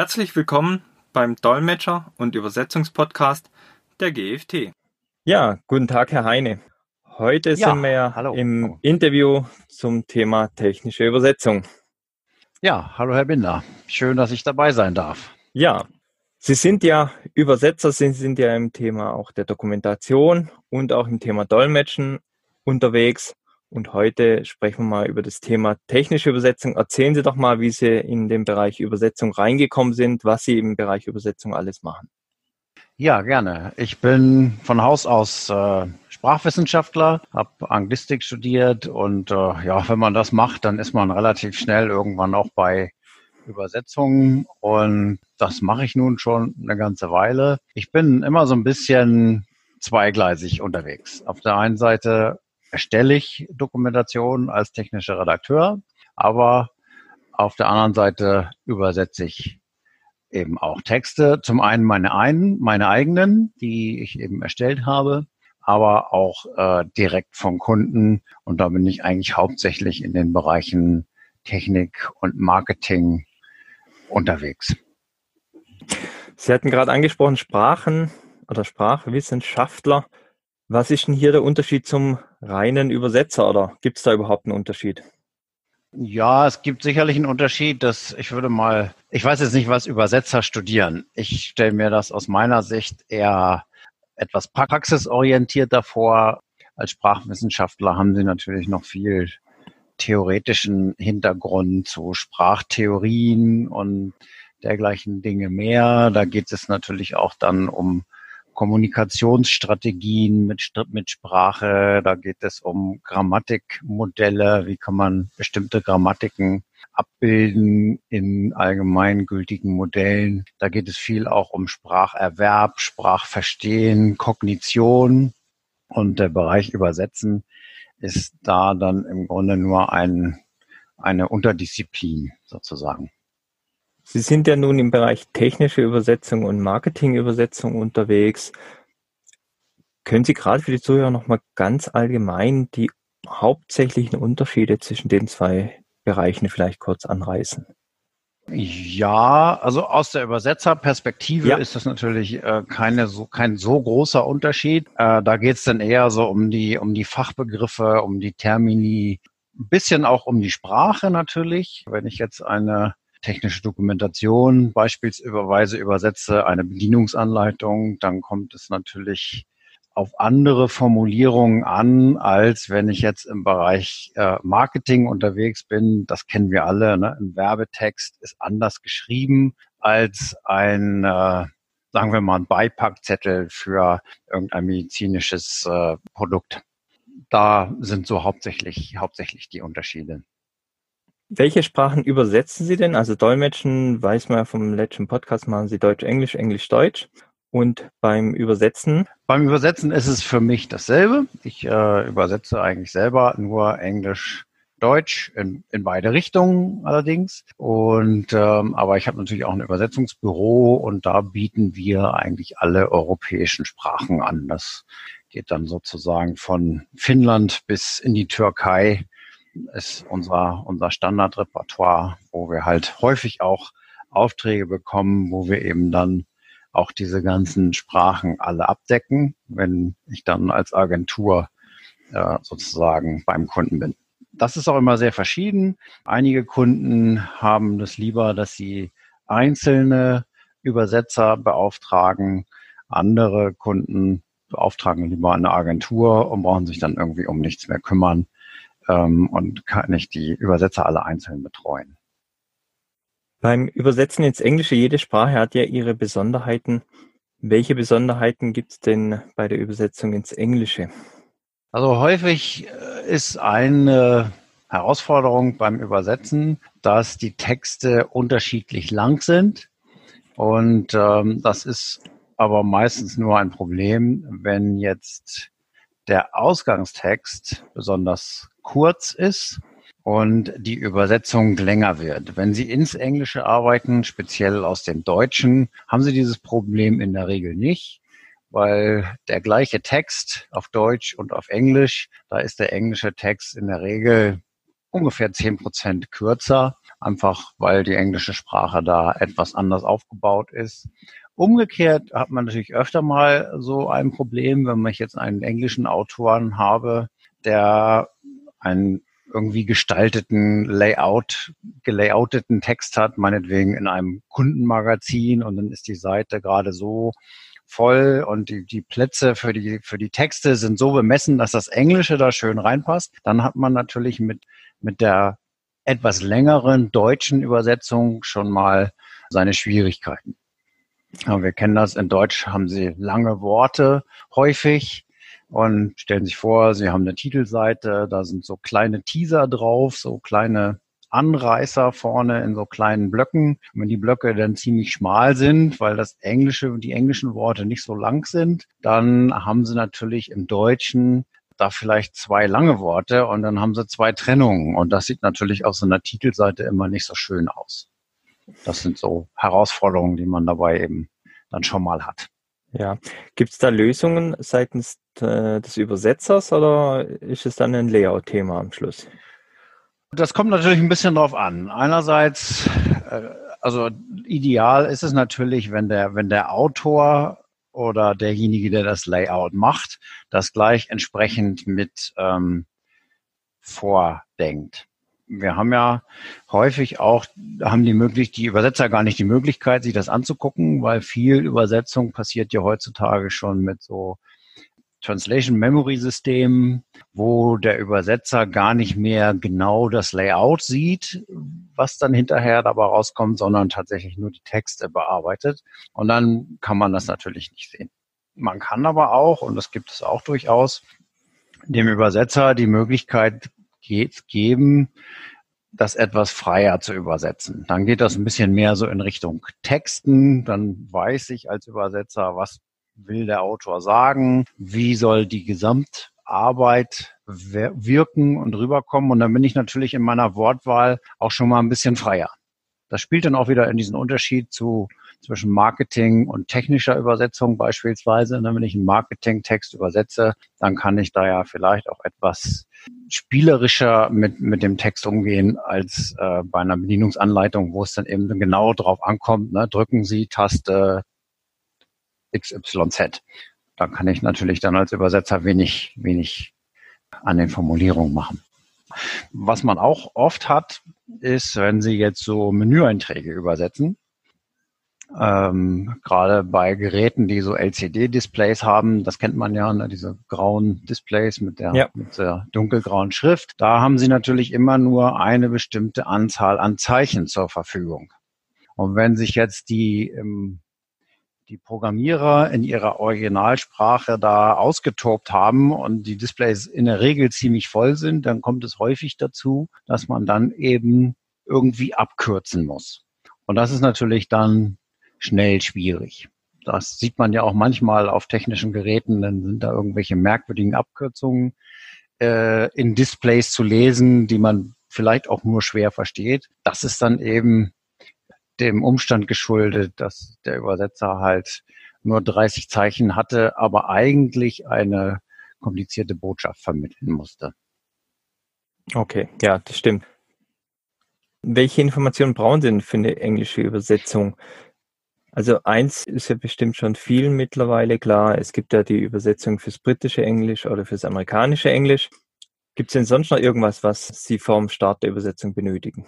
Herzlich willkommen beim Dolmetscher- und Übersetzungspodcast der GFT. Ja, guten Tag, Herr Heine. Heute ja, sind wir hallo. im Interview zum Thema technische Übersetzung. Ja, hallo Herr Binder. Schön, dass ich dabei sein darf. Ja, Sie sind ja Übersetzer, Sie sind ja im Thema auch der Dokumentation und auch im Thema Dolmetschen unterwegs. Und heute sprechen wir mal über das Thema technische Übersetzung. Erzählen Sie doch mal, wie Sie in den Bereich Übersetzung reingekommen sind, was Sie im Bereich Übersetzung alles machen. Ja, gerne. Ich bin von Haus aus äh, Sprachwissenschaftler, habe Anglistik studiert und äh, ja, wenn man das macht, dann ist man relativ schnell irgendwann auch bei Übersetzungen und das mache ich nun schon eine ganze Weile. Ich bin immer so ein bisschen zweigleisig unterwegs. Auf der einen Seite erstelle ich Dokumentationen als technischer Redakteur, aber auf der anderen Seite übersetze ich eben auch Texte. Zum einen meine, einen, meine eigenen, die ich eben erstellt habe, aber auch äh, direkt vom Kunden. Und da bin ich eigentlich hauptsächlich in den Bereichen Technik und Marketing unterwegs. Sie hatten gerade angesprochen, Sprachen oder Sprachwissenschaftler. Was ist denn hier der Unterschied zum reinen Übersetzer oder gibt es da überhaupt einen Unterschied? Ja, es gibt sicherlich einen Unterschied, dass ich würde mal, ich weiß jetzt nicht, was Übersetzer studieren. Ich stelle mir das aus meiner Sicht eher etwas praxisorientierter vor. Als Sprachwissenschaftler haben sie natürlich noch viel theoretischen Hintergrund zu Sprachtheorien und dergleichen Dinge mehr. Da geht es natürlich auch dann um Kommunikationsstrategien mit, mit Sprache. Da geht es um Grammatikmodelle. Wie kann man bestimmte Grammatiken abbilden in allgemeingültigen Modellen? Da geht es viel auch um Spracherwerb, Sprachverstehen, Kognition und der Bereich Übersetzen ist da dann im Grunde nur ein, eine Unterdisziplin sozusagen. Sie sind ja nun im Bereich technische Übersetzung und Marketingübersetzung unterwegs. Können Sie gerade für die Zuhörer nochmal ganz allgemein die hauptsächlichen Unterschiede zwischen den zwei Bereichen vielleicht kurz anreißen? Ja, also aus der Übersetzerperspektive ja. ist das natürlich äh, keine so, kein so großer Unterschied. Äh, da geht es dann eher so um die, um die Fachbegriffe, um die Termini, ein bisschen auch um die Sprache natürlich. Wenn ich jetzt eine technische Dokumentation beispielsweise übersetze, eine Bedienungsanleitung, dann kommt es natürlich auf andere Formulierungen an, als wenn ich jetzt im Bereich äh, Marketing unterwegs bin. Das kennen wir alle. Ne? Ein Werbetext ist anders geschrieben als ein, äh, sagen wir mal, ein Beipackzettel für irgendein medizinisches äh, Produkt. Da sind so hauptsächlich, hauptsächlich die Unterschiede. Welche Sprachen übersetzen Sie denn? Also Dolmetschen, weiß man ja vom letzten Podcast, machen Sie Deutsch, Englisch, Englisch, Deutsch. Und beim Übersetzen? Beim Übersetzen ist es für mich dasselbe. Ich äh, übersetze eigentlich selber nur Englisch, Deutsch in, in beide Richtungen allerdings. Und ähm, aber ich habe natürlich auch ein Übersetzungsbüro und da bieten wir eigentlich alle europäischen Sprachen an. Das geht dann sozusagen von Finnland bis in die Türkei ist unser unser Standardrepertoire, wo wir halt häufig auch Aufträge bekommen, wo wir eben dann auch diese ganzen Sprachen alle abdecken, wenn ich dann als Agentur äh, sozusagen beim Kunden bin. Das ist auch immer sehr verschieden. Einige Kunden haben das lieber, dass sie einzelne Übersetzer beauftragen. Andere Kunden beauftragen lieber eine Agentur und brauchen sich dann irgendwie um nichts mehr kümmern ähm, und kann nicht die Übersetzer alle einzeln betreuen. Beim Übersetzen ins Englische, jede Sprache hat ja ihre Besonderheiten. Welche Besonderheiten gibt es denn bei der Übersetzung ins Englische? Also häufig äh, ist eine Herausforderung beim Übersetzen, dass die Texte unterschiedlich lang sind. Und ähm, das ist aber meistens nur ein Problem, wenn jetzt der Ausgangstext besonders kurz ist und die Übersetzung länger wird. Wenn Sie ins Englische arbeiten, speziell aus dem Deutschen, haben Sie dieses Problem in der Regel nicht, weil der gleiche Text auf Deutsch und auf Englisch, da ist der englische Text in der Regel ungefähr zehn Prozent kürzer einfach weil die englische Sprache da etwas anders aufgebaut ist. Umgekehrt hat man natürlich öfter mal so ein Problem, wenn ich jetzt einen englischen Autoren habe, der einen irgendwie gestalteten Layout, gelayouteten Text hat, meinetwegen in einem Kundenmagazin und dann ist die Seite gerade so voll und die, die Plätze für die, für die Texte sind so bemessen, dass das Englische da schön reinpasst. Dann hat man natürlich mit, mit der etwas längeren deutschen Übersetzung schon mal seine Schwierigkeiten. Aber wir kennen das, in Deutsch haben sie lange Worte häufig und stellen sich vor, sie haben eine Titelseite, da sind so kleine Teaser drauf, so kleine Anreißer vorne in so kleinen Blöcken. Und wenn die Blöcke dann ziemlich schmal sind, weil das Englische und die englischen Worte nicht so lang sind, dann haben sie natürlich im Deutschen da vielleicht zwei lange Worte und dann haben sie zwei Trennungen. Und das sieht natürlich auf so einer Titelseite immer nicht so schön aus. Das sind so Herausforderungen, die man dabei eben dann schon mal hat. Ja, gibt es da Lösungen seitens äh, des Übersetzers oder ist es dann ein Layout-Thema am Schluss? Das kommt natürlich ein bisschen drauf an. Einerseits, äh, also ideal ist es natürlich, wenn der, wenn der Autor oder derjenige, der das Layout macht, das gleich entsprechend mit ähm, vordenkt. Wir haben ja häufig auch, haben die möglich, die Übersetzer gar nicht die Möglichkeit, sich das anzugucken, weil viel Übersetzung passiert ja heutzutage schon mit so Translation Memory System, wo der Übersetzer gar nicht mehr genau das Layout sieht, was dann hinterher dabei rauskommt, sondern tatsächlich nur die Texte bearbeitet. Und dann kann man das natürlich nicht sehen. Man kann aber auch, und das gibt es auch durchaus, dem Übersetzer die Möglichkeit geben, das etwas freier zu übersetzen. Dann geht das ein bisschen mehr so in Richtung Texten. Dann weiß ich als Übersetzer, was will der Autor sagen, wie soll die Gesamtarbeit wirken und rüberkommen. Und dann bin ich natürlich in meiner Wortwahl auch schon mal ein bisschen freier. Das spielt dann auch wieder in diesen Unterschied zu zwischen Marketing und technischer Übersetzung beispielsweise. Und wenn ich einen Marketing-Text übersetze, dann kann ich da ja vielleicht auch etwas spielerischer mit, mit dem Text umgehen als äh, bei einer Bedienungsanleitung, wo es dann eben genau drauf ankommt. Ne? Drücken Sie Taste XYZ. Da kann ich natürlich dann als Übersetzer wenig, wenig an den Formulierungen machen. Was man auch oft hat, ist, wenn Sie jetzt so Menüeinträge übersetzen, ähm, gerade bei Geräten, die so LCD-Displays haben, das kennt man ja, ne, diese grauen Displays mit der, ja. mit der dunkelgrauen Schrift, da haben Sie natürlich immer nur eine bestimmte Anzahl an Zeichen zur Verfügung. Und wenn sich jetzt die ähm, die Programmierer in ihrer Originalsprache da ausgetobt haben und die Displays in der Regel ziemlich voll sind, dann kommt es häufig dazu, dass man dann eben irgendwie abkürzen muss. Und das ist natürlich dann schnell schwierig. Das sieht man ja auch manchmal auf technischen Geräten, dann sind da irgendwelche merkwürdigen Abkürzungen äh, in Displays zu lesen, die man vielleicht auch nur schwer versteht. Das ist dann eben dem Umstand geschuldet, dass der Übersetzer halt nur 30 Zeichen hatte, aber eigentlich eine komplizierte Botschaft vermitteln musste. Okay, ja, das stimmt. Welche Informationen brauchen Sie denn für eine englische Übersetzung? Also eins ist ja bestimmt schon viel mittlerweile klar. Es gibt ja die Übersetzung fürs britische Englisch oder fürs amerikanische Englisch. Gibt es denn sonst noch irgendwas, was Sie vorm Start der Übersetzung benötigen?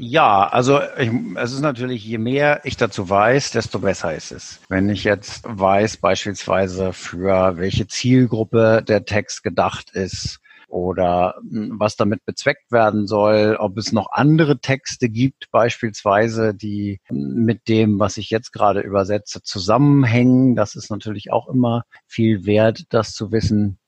Ja, also ich, es ist natürlich, je mehr ich dazu weiß, desto besser ist es. Wenn ich jetzt weiß beispielsweise für welche Zielgruppe der Text gedacht ist oder hm, was damit bezweckt werden soll, ob es noch andere Texte gibt beispielsweise, die mit dem, was ich jetzt gerade übersetze, zusammenhängen. Das ist natürlich auch immer viel wert, das zu wissen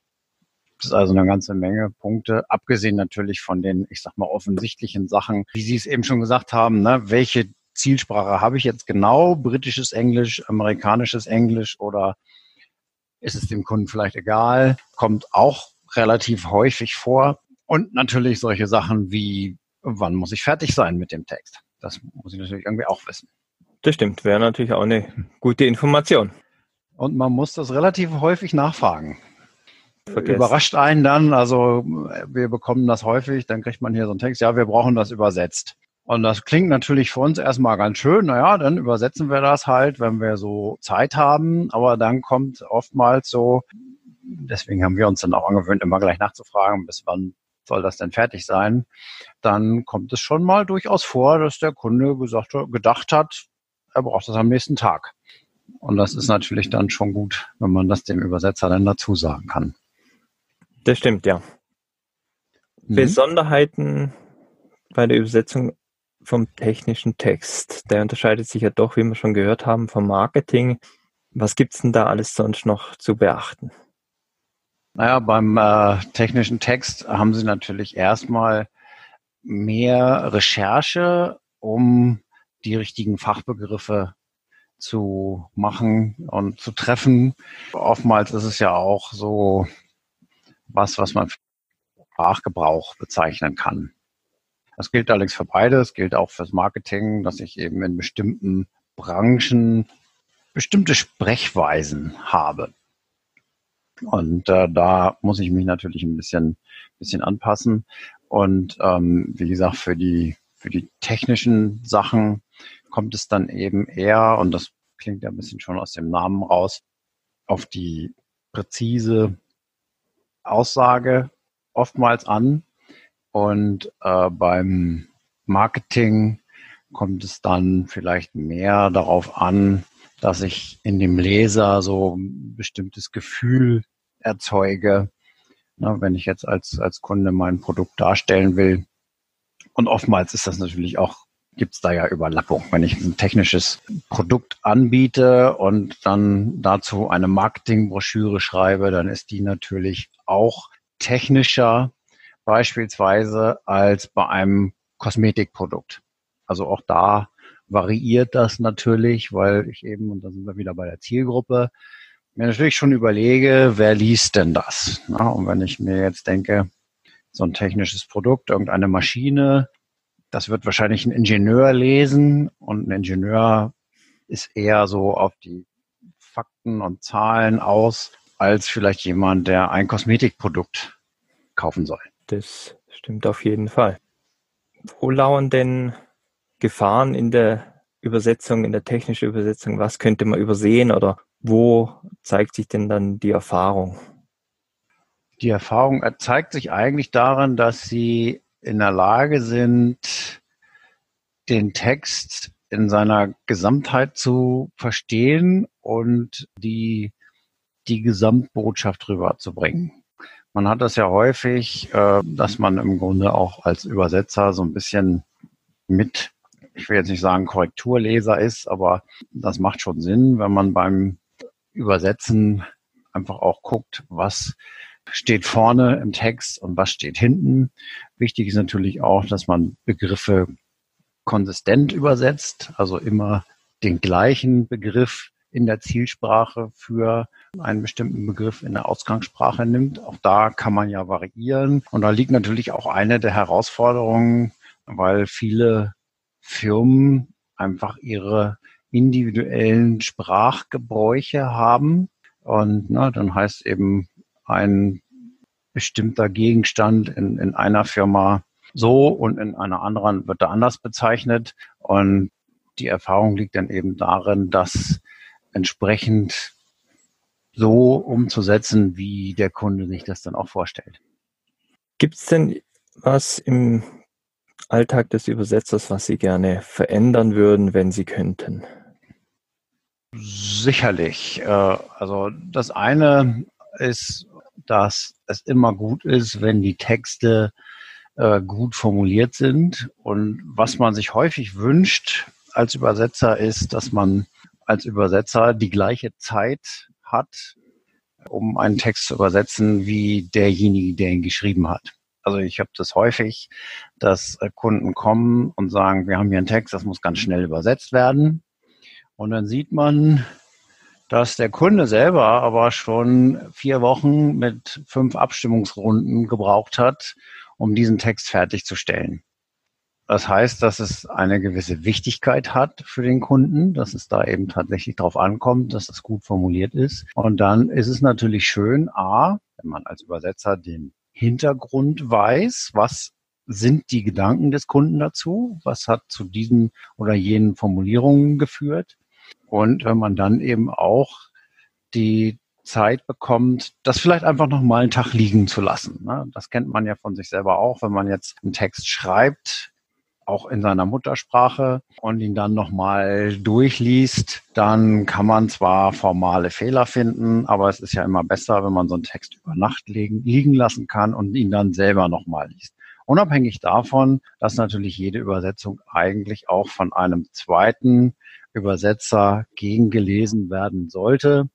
gibt es also eine ganze Menge Punkte, abgesehen natürlich von den, ich sag mal, offensichtlichen Sachen, wie Sie es eben schon gesagt haben, ne? welche Zielsprache habe ich jetzt genau? Britisches Englisch, amerikanisches Englisch oder ist es dem Kunden vielleicht egal? Kommt auch relativ häufig vor. Und natürlich solche Sachen wie, wann muss ich fertig sein mit dem Text? Das muss ich natürlich irgendwie auch wissen. Das stimmt, wäre natürlich auch eine gute Information. Und man muss das relativ häufig nachfragen. Vergessen. Überrascht einen dann, also wir bekommen das häufig, dann kriegt man hier so einen Text, ja, wir brauchen das übersetzt. Und das klingt natürlich für uns erstmal ganz schön. Naja, dann übersetzen wir das halt, wenn wir so Zeit haben. Aber dann kommt oftmals so, deswegen haben wir uns dann auch angewöhnt, immer gleich nachzufragen, bis wann soll das denn fertig sein? Dann kommt es schon mal durchaus vor, dass der Kunde gesagt, gedacht hat, er braucht das am nächsten Tag. Und das ist natürlich dann schon gut, wenn man das dem Übersetzer dann dazu sagen kann. Das stimmt, ja. Mhm. Besonderheiten bei der Übersetzung vom technischen Text. Der unterscheidet sich ja doch, wie wir schon gehört haben, vom Marketing. Was gibt es denn da alles sonst noch zu beachten? Naja, beim äh, technischen Text haben Sie natürlich erstmal mehr Recherche, um die richtigen Fachbegriffe zu machen und zu treffen. Oftmals ist es ja auch so was, was man Sprachgebrauch bezeichnen kann. Das gilt allerdings für beide. Es gilt auch fürs Marketing, dass ich eben in bestimmten Branchen bestimmte Sprechweisen habe. Und äh, da muss ich mich natürlich ein bisschen, bisschen anpassen. Und ähm, wie gesagt, für die, für die technischen Sachen kommt es dann eben eher, und das klingt ja ein bisschen schon aus dem Namen raus, auf die präzise Aussage oftmals an. Und äh, beim Marketing kommt es dann vielleicht mehr darauf an, dass ich in dem Leser so ein bestimmtes Gefühl erzeuge, na, wenn ich jetzt als, als Kunde mein Produkt darstellen will. Und oftmals ist das natürlich auch, gibt es da ja Überlappung. Wenn ich ein technisches Produkt anbiete und dann dazu eine Marketingbroschüre schreibe, dann ist die natürlich auch technischer beispielsweise als bei einem Kosmetikprodukt. Also auch da variiert das natürlich, weil ich eben, und da sind wir wieder bei der Zielgruppe, mir natürlich schon überlege, wer liest denn das? Na, und wenn ich mir jetzt denke, so ein technisches Produkt, irgendeine Maschine, das wird wahrscheinlich ein Ingenieur lesen und ein Ingenieur ist eher so auf die Fakten und Zahlen aus, als vielleicht jemand, der ein Kosmetikprodukt kaufen soll. Das stimmt auf jeden Fall. Wo lauern denn Gefahren in der Übersetzung, in der technischen Übersetzung? Was könnte man übersehen oder wo zeigt sich denn dann die Erfahrung? Die Erfahrung zeigt sich eigentlich darin, dass sie in der Lage sind, den Text in seiner Gesamtheit zu verstehen und die, die Gesamtbotschaft rüberzubringen. Man hat das ja häufig, äh, dass man im Grunde auch als Übersetzer so ein bisschen mit, ich will jetzt nicht sagen Korrekturleser ist, aber das macht schon Sinn, wenn man beim Übersetzen einfach auch guckt, was steht vorne im Text und was steht hinten. Wichtig ist natürlich auch, dass man Begriffe konsistent übersetzt, also immer den gleichen Begriff in der Zielsprache für einen bestimmten Begriff in der Ausgangssprache nimmt. Auch da kann man ja variieren. Und da liegt natürlich auch eine der Herausforderungen, weil viele Firmen einfach ihre individuellen Sprachgebräuche haben. Und na, dann heißt eben ein bestimmter Gegenstand in, in einer Firma so und in einer anderen wird er anders bezeichnet. Und die Erfahrung liegt dann eben darin, dass entsprechend so umzusetzen, wie der Kunde sich das dann auch vorstellt. Gibt es denn was im Alltag des Übersetzers, was Sie gerne verändern würden, wenn Sie könnten? Sicherlich. Äh, also das eine ist, dass es immer gut ist, wenn die Texte äh, gut formuliert sind. Und was man sich häufig wünscht als Übersetzer ist, dass man als Übersetzer die gleiche Zeit hat, um einen Text zu übersetzen, wie derjenige, der ihn geschrieben hat. Also ich habe das häufig, dass äh, Kunden kommen und sagen, wir haben hier einen Text, das muss ganz schnell übersetzt werden. Und dann sieht man, dass der Kunde selber aber schon vier Wochen mit fünf Abstimmungsrunden gebraucht hat, um diesen Text fertigzustellen. Das heißt, dass es eine gewisse Wichtigkeit hat für den Kunden, dass es da eben tatsächlich darauf ankommt, dass das gut formuliert ist. Und dann ist es natürlich schön, a, wenn man als Übersetzer den Hintergrund weiß, was sind die Gedanken des Kunden dazu? Was hat zu diesen oder jenen Formulierungen geführt? Und wenn man dann eben auch die Zeit bekommt, das vielleicht einfach noch mal einen Tag liegen zu lassen. Ne? Das kennt man ja von sich selber auch, wenn man jetzt einen Text schreibt, auch in seiner Muttersprache und ihn dann nochmal durchliest, dann kann man zwar formale Fehler finden, aber es ist ja immer besser, wenn man so einen Text über Nacht liegen, lassen kann und ihn dann selber nochmal liest. Unabhängig davon, dass natürlich jede Übersetzung eigentlich auch von einem zweiten Übersetzer gegengelesen werden sollte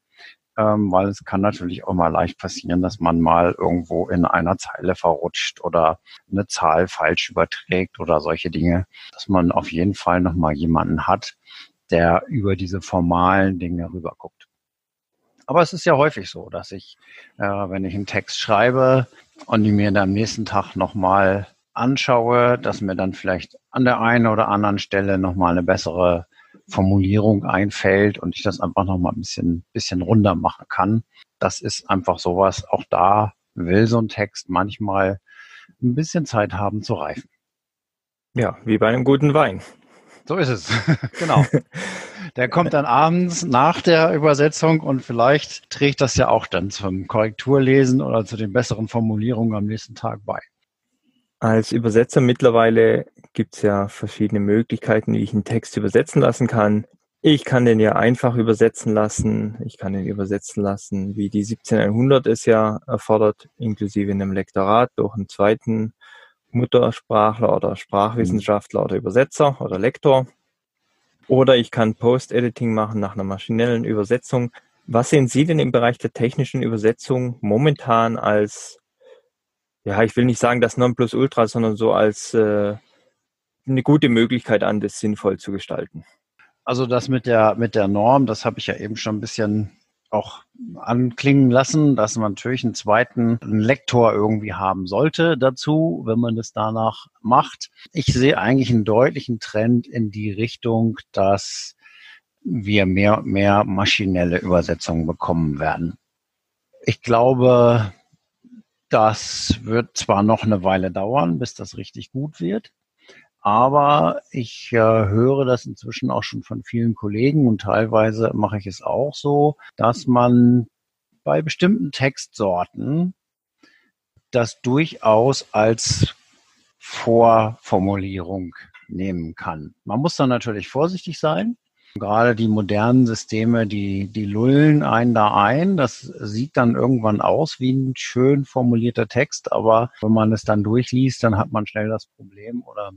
ähm, weil es kann natürlich auch mal leicht passieren, dass man mal irgendwo in einer Zeile verrutscht oder eine Zahl falsch überträgt oder solche Dinge, dass man auf jeden Fall nochmal jemanden hat, der über diese formalen Dinge rüberguckt. Aber es ist ja häufig so, dass ich, äh, wenn ich einen Text schreibe und die mir dann am nächsten Tag nochmal anschaue, dass mir dann vielleicht an der einen oder anderen Stelle nochmal eine bessere Formulierung einfällt und ich das einfach noch mal ein bisschen, bisschen runder machen kann. Das ist einfach sowas. Auch da will so ein Text manchmal ein bisschen Zeit haben zu reifen. Ja, wie bei einem guten Wein. So ist es. genau. Der kommt dann abends nach der Übersetzung und vielleicht trägt das ja auch dann zum Korrekturlesen oder zu den besseren Formulierungen am nächsten Tag bei. Als Übersetzer mittlerweile gibt es ja verschiedene Möglichkeiten, wie ich einen Text übersetzen lassen kann. Ich kann den ja einfach übersetzen lassen. Ich kann den übersetzen lassen, wie die 17100 es ja erfordert, inklusive einem Lektorat durch einen zweiten Muttersprachler oder Sprachwissenschaftler oder Übersetzer oder Lektor. Oder ich kann Post-Editing machen nach einer maschinellen Übersetzung. Was sehen Sie denn im Bereich der technischen Übersetzung momentan als ja, ich will nicht sagen das Nonplusultra, sondern so als äh, eine gute Möglichkeit an, das sinnvoll zu gestalten. Also das mit der mit der Norm, das habe ich ja eben schon ein bisschen auch anklingen lassen, dass man natürlich einen zweiten Lektor irgendwie haben sollte dazu, wenn man das danach macht. Ich sehe eigentlich einen deutlichen Trend in die Richtung, dass wir mehr und mehr maschinelle Übersetzungen bekommen werden. Ich glaube, das wird zwar noch eine Weile dauern, bis das richtig gut wird, aber ich äh, höre das inzwischen auch schon von vielen Kollegen und teilweise mache ich es auch so, dass man bei bestimmten Textsorten das durchaus als Vorformulierung nehmen kann. Man muss dann natürlich vorsichtig sein, Gerade die modernen Systeme, die, die lullen einen da ein. Das sieht dann irgendwann aus wie ein schön formulierter Text, aber wenn man es dann durchliest, dann hat man schnell das Problem oder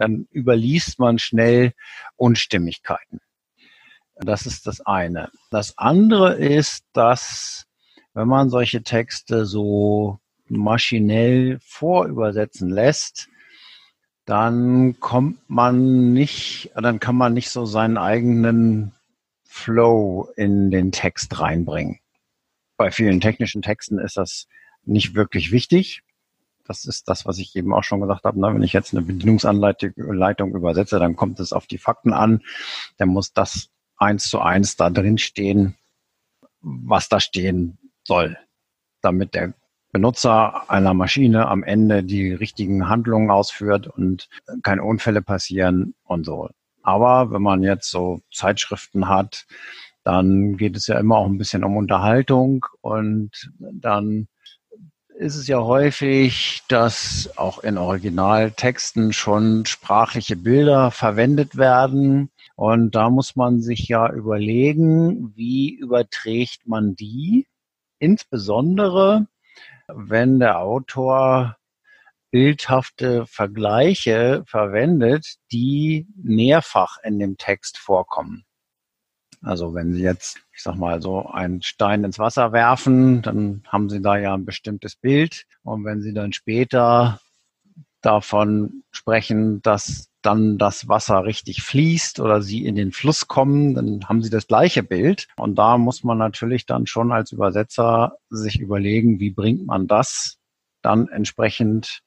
dann überliest man schnell Unstimmigkeiten. Das ist das eine. Das andere ist, dass wenn man solche Texte so maschinell vorübersetzen lässt, dann kommt man nicht, dann kann man nicht so seinen eigenen Flow in den Text reinbringen. Bei vielen technischen Texten ist das nicht wirklich wichtig. Das ist das, was ich eben auch schon gesagt habe. Ne? Wenn ich jetzt eine Bedienungsanleitung übersetze, dann kommt es auf die Fakten an. Dann muss das eins zu eins da drin stehen, was da stehen soll, damit der Benutzer einer Maschine am Ende die richtigen Handlungen ausführt und keine Unfälle passieren und so. Aber wenn man jetzt so Zeitschriften hat, dann geht es ja immer auch ein bisschen um Unterhaltung und dann ist es ja häufig, dass auch in Originaltexten schon sprachliche Bilder verwendet werden. Und da muss man sich ja überlegen, wie überträgt man die? Insbesondere wenn der Autor bildhafte Vergleiche verwendet, die mehrfach in dem Text vorkommen. Also wenn Sie jetzt, ich sag mal, so einen Stein ins Wasser werfen, dann haben Sie da ja ein bestimmtes Bild. Und wenn Sie dann später davon sprechen, dass dann das Wasser richtig fließt oder sie in den Fluss kommen, dann haben sie das gleiche Bild. Und da muss man natürlich dann schon als Übersetzer sich überlegen, wie bringt man das dann entsprechend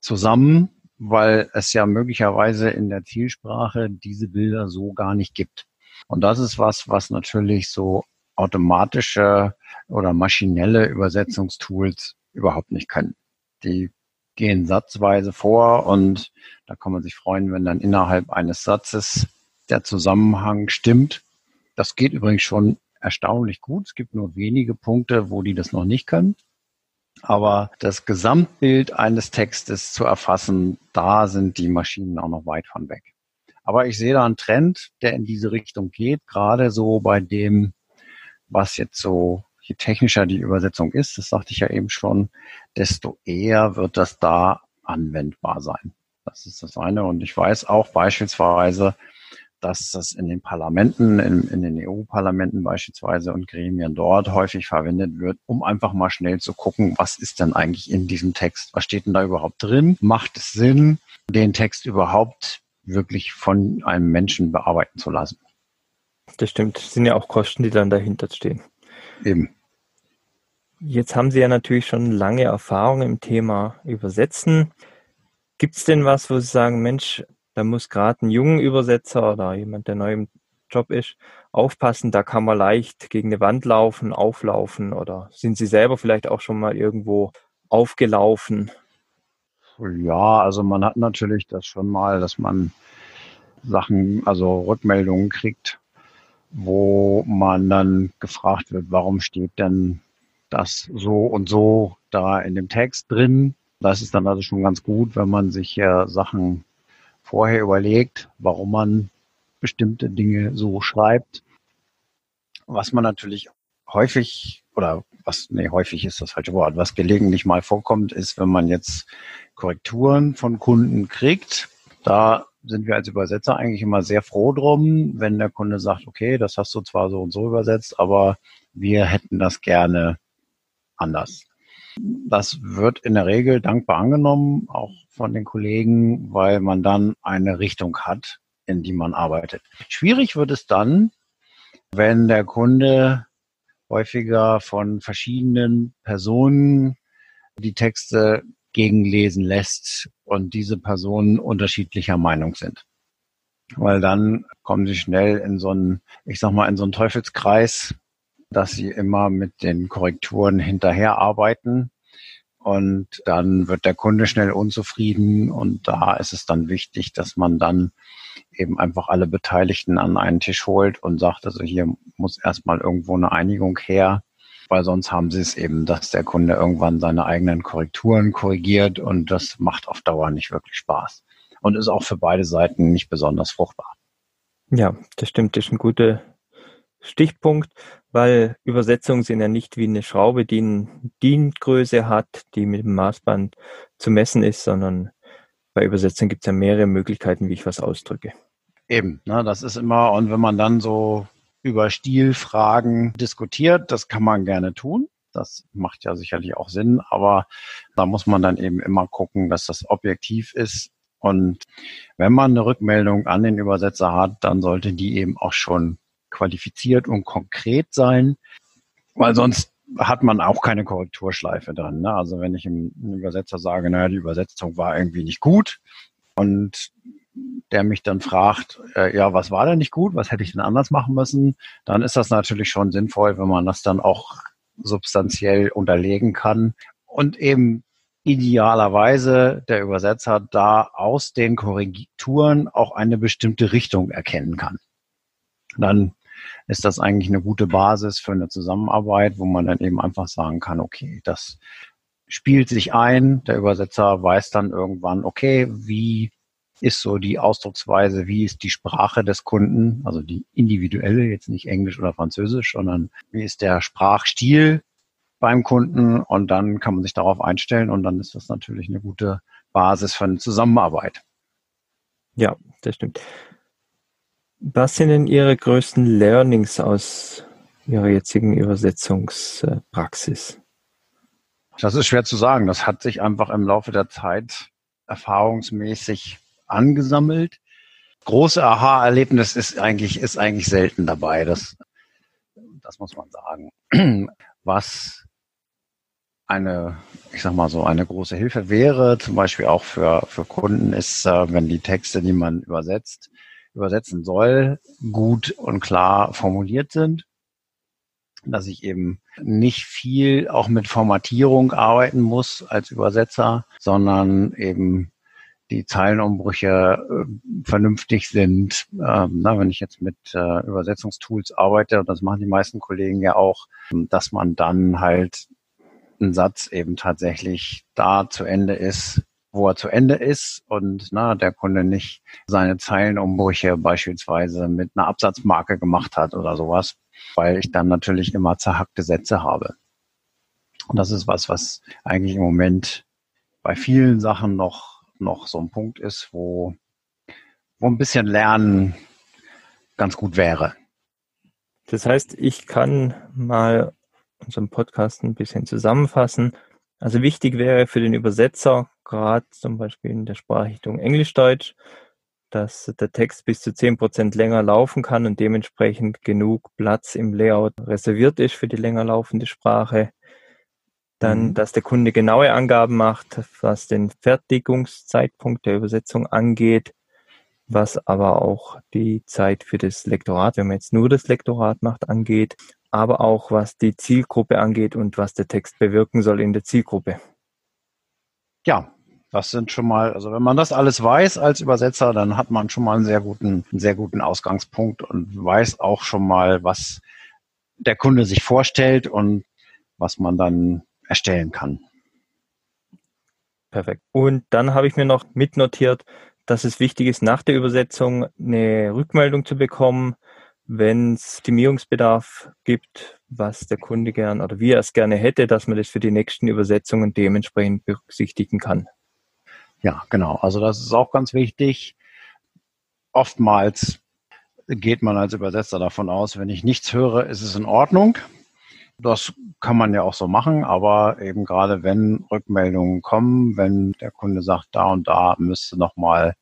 zusammen, weil es ja möglicherweise in der Zielsprache diese Bilder so gar nicht gibt. Und das ist was, was natürlich so automatische oder maschinelle Übersetzungstools überhaupt nicht können. Die gehen satzweise vor und da kann man sich freuen, wenn dann innerhalb eines Satzes der Zusammenhang stimmt. Das geht übrigens schon erstaunlich gut. Es gibt nur wenige Punkte, wo die das noch nicht können. Aber das Gesamtbild eines Textes zu erfassen, da sind die Maschinen auch noch weit von weg. Aber ich sehe da einen Trend, der in diese Richtung geht, gerade so bei dem, was jetzt so, je technischer die Übersetzung ist, das sagte ich ja eben schon, desto eher wird das da anwendbar sein. Das ist das eine. Und ich weiß auch beispielsweise, dass das in den Parlamenten, in, in den EU-Parlamenten beispielsweise und Gremien dort häufig verwendet wird, um einfach mal schnell zu gucken, was ist denn eigentlich in diesem Text? Was steht denn da überhaupt drin? Macht es Sinn, den Text überhaupt wirklich von einem Menschen bearbeiten zu lassen? Das stimmt. Das sind ja auch Kosten, die dann dahinter stehen. Eben. Jetzt haben Sie ja natürlich schon lange Erfahrung im Thema Übersetzen. Gibt es denn was, wo Sie sagen, Mensch, da muss gerade ein junger Übersetzer oder jemand, der neu im Job ist, aufpassen, da kann man leicht gegen eine Wand laufen, auflaufen oder sind Sie selber vielleicht auch schon mal irgendwo aufgelaufen? Ja, also man hat natürlich das schon mal, dass man Sachen, also Rückmeldungen kriegt, wo man dann gefragt wird, warum steht denn das so und so da in dem Text drin? Das ist dann also schon ganz gut, wenn man sich ja Sachen vorher überlegt, warum man bestimmte Dinge so schreibt. Was man natürlich häufig oder was, nee, häufig ist das falsche Wort, was gelegentlich mal vorkommt, ist, wenn man jetzt Korrekturen von Kunden kriegt, da sind wir als Übersetzer eigentlich immer sehr froh drum, wenn der Kunde sagt, okay, das hast du zwar so und so übersetzt, aber wir hätten das gerne anders. Das wird in der Regel dankbar angenommen, auch von den Kollegen, weil man dann eine Richtung hat, in die man arbeitet. Schwierig wird es dann, wenn der Kunde häufiger von verschiedenen Personen die Texte gegenlesen lässt und diese Personen unterschiedlicher Meinung sind. Weil dann kommen sie schnell in so einen, ich sag mal, in so einen Teufelskreis, dass sie immer mit den Korrekturen hinterher arbeiten und dann wird der Kunde schnell unzufrieden. Und da ist es dann wichtig, dass man dann eben einfach alle Beteiligten an einen Tisch holt und sagt, also hier muss erstmal irgendwo eine Einigung her, weil sonst haben sie es eben, dass der Kunde irgendwann seine eigenen Korrekturen korrigiert. Und das macht auf Dauer nicht wirklich Spaß. Und ist auch für beide Seiten nicht besonders fruchtbar. Ja, das stimmt, das ist ein guter Stichpunkt weil Übersetzungen sind ja nicht wie eine Schraube, die eine DIN-Größe hat, die mit dem Maßband zu messen ist, sondern bei Übersetzungen gibt es ja mehrere Möglichkeiten, wie ich was ausdrücke. Eben, ne, das ist immer, und wenn man dann so über Stilfragen diskutiert, das kann man gerne tun. Das macht ja sicherlich auch Sinn, aber da muss man dann eben immer gucken, dass das objektiv ist. Und wenn man eine Rückmeldung an den Übersetzer hat, dann sollte die eben auch schon qualifiziert und konkret sein, weil sonst hat man auch keine Korrekturschleife drin. Ne? Also wenn ich im Übersetzer sage, naja, die Übersetzung war irgendwie nicht gut und der mich dann fragt, äh, ja, was war denn nicht gut, was hätte ich denn anders machen müssen, dann ist das natürlich schon sinnvoll, wenn man das dann auch substanziell unterlegen kann und eben idealerweise der Übersetzer da aus den Korrekturen auch eine bestimmte Richtung erkennen kann. Dann ist das eigentlich eine gute Basis für eine Zusammenarbeit, wo man dann eben einfach sagen kann, okay, das spielt sich ein, der Übersetzer weiß dann irgendwann, okay, wie ist so die Ausdrucksweise, wie ist die Sprache des Kunden, also die individuelle, jetzt nicht Englisch oder Französisch, sondern wie ist der Sprachstil beim Kunden und dann kann man sich darauf einstellen und dann ist das natürlich eine gute Basis für eine Zusammenarbeit. Ja, das stimmt. Was sind denn Ihre größten Learnings aus Ihrer jetzigen Übersetzungspraxis? Das ist schwer zu sagen. Das hat sich einfach im Laufe der Zeit erfahrungsmäßig angesammelt. Große Aha-Erlebnis ist eigentlich, ist eigentlich selten dabei. Das, das muss man sagen. Was eine, ich sag mal so, eine große Hilfe wäre, zum Beispiel auch für, für Kunden, ist, äh, wenn die Texte, die man übersetzt, übersetzen soll, gut und klar formuliert sind. dass ich eben nicht viel auch mit Formatierung arbeiten muss als Übersetzer, sondern eben die Zeilenumbrüche äh, vernünftig sind. Ähm, na, wenn ich jetzt mit äh, Übersetzungstools arbeite, und das machen die meisten Kollegen ja auch, dass man dann halt ein Satz eben tatsächlich da zu Ende ist, wo er zu Ende ist und na, der Kunde nicht seine Zeilenumbrüche beispielsweise mit einer Absatzmarke gemacht hat oder sowas, weil ich dann natürlich immer zerhackte Sätze habe. Und das ist was, was eigentlich im Moment bei vielen Sachen noch, noch so ein Punkt ist, wo, wo ein bisschen Lernen ganz gut wäre. Das heißt, ich kann mal unseren Podcast ein bisschen zusammenfassen. Also wichtig wäre für den Übersetzer, gerade zum Beispiel in der Sprachrichtung Englisch-Deutsch, dass der Text bis zu zehn Prozent länger laufen kann und dementsprechend genug Platz im Layout reserviert ist für die länger laufende Sprache. Dann, mhm. dass der Kunde genaue Angaben macht, was den Fertigungszeitpunkt der Übersetzung angeht, was aber auch die Zeit für das Lektorat, wenn man jetzt nur das Lektorat macht, angeht aber auch was die Zielgruppe angeht und was der Text bewirken soll in der Zielgruppe. Ja, das sind schon mal, also wenn man das alles weiß als Übersetzer, dann hat man schon mal einen sehr guten, einen sehr guten Ausgangspunkt und weiß auch schon mal, was der Kunde sich vorstellt und was man dann erstellen kann. Perfekt. Und dann habe ich mir noch mitnotiert, dass es wichtig ist, nach der Übersetzung eine Rückmeldung zu bekommen, wenn es Optimierungsbedarf gibt, was der Kunde gern oder wie er es gerne hätte, dass man das für die nächsten Übersetzungen dementsprechend berücksichtigen kann. Ja, genau. Also das ist auch ganz wichtig. Oftmals geht man als Übersetzer davon aus, wenn ich nichts höre, ist es in Ordnung. Das kann man ja auch so machen, aber eben gerade wenn Rückmeldungen kommen, wenn der Kunde sagt, da und da müsste nochmal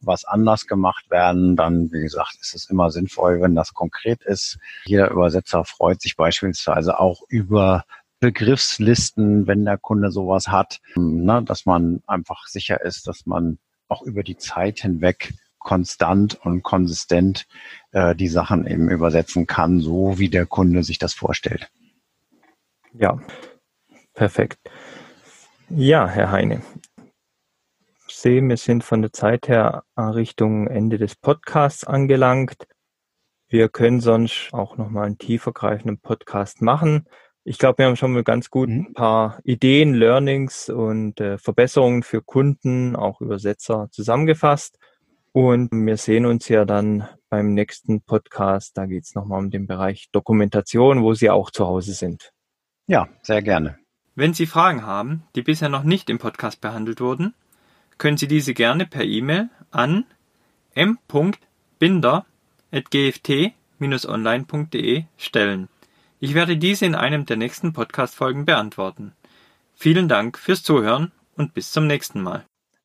was anders gemacht werden, dann, wie gesagt, ist es immer sinnvoll, wenn das konkret ist. Jeder Übersetzer freut sich beispielsweise auch über Begriffslisten, wenn der Kunde sowas hat, ne, dass man einfach sicher ist, dass man auch über die Zeit hinweg konstant und konsistent äh, die Sachen eben übersetzen kann, so wie der Kunde sich das vorstellt. Ja, perfekt. Ja, Herr Heine, sehe, wir sind von der Zeit her Richtung Ende des Podcasts angelangt. Wir können sonst auch nochmal einen tiefergreifenden Podcast machen. Ich glaube, wir haben schon mal ganz gut mhm. ein paar Ideen, Learnings und äh, Verbesserungen für Kunden, auch Übersetzer zusammengefasst. Und wir sehen uns ja dann beim nächsten Podcast. Da geht es nochmal um den Bereich Dokumentation, wo Sie auch zu Hause sind. Ja, sehr gerne. Wenn Sie Fragen haben, die bisher noch nicht im Podcast behandelt wurden, können Sie diese gerne per E-Mail an m.binder@gft-online.de stellen. Ich werde diese in einem der nächsten Podcast-Folgen beantworten. Vielen Dank fürs Zuhören und bis zum nächsten Mal.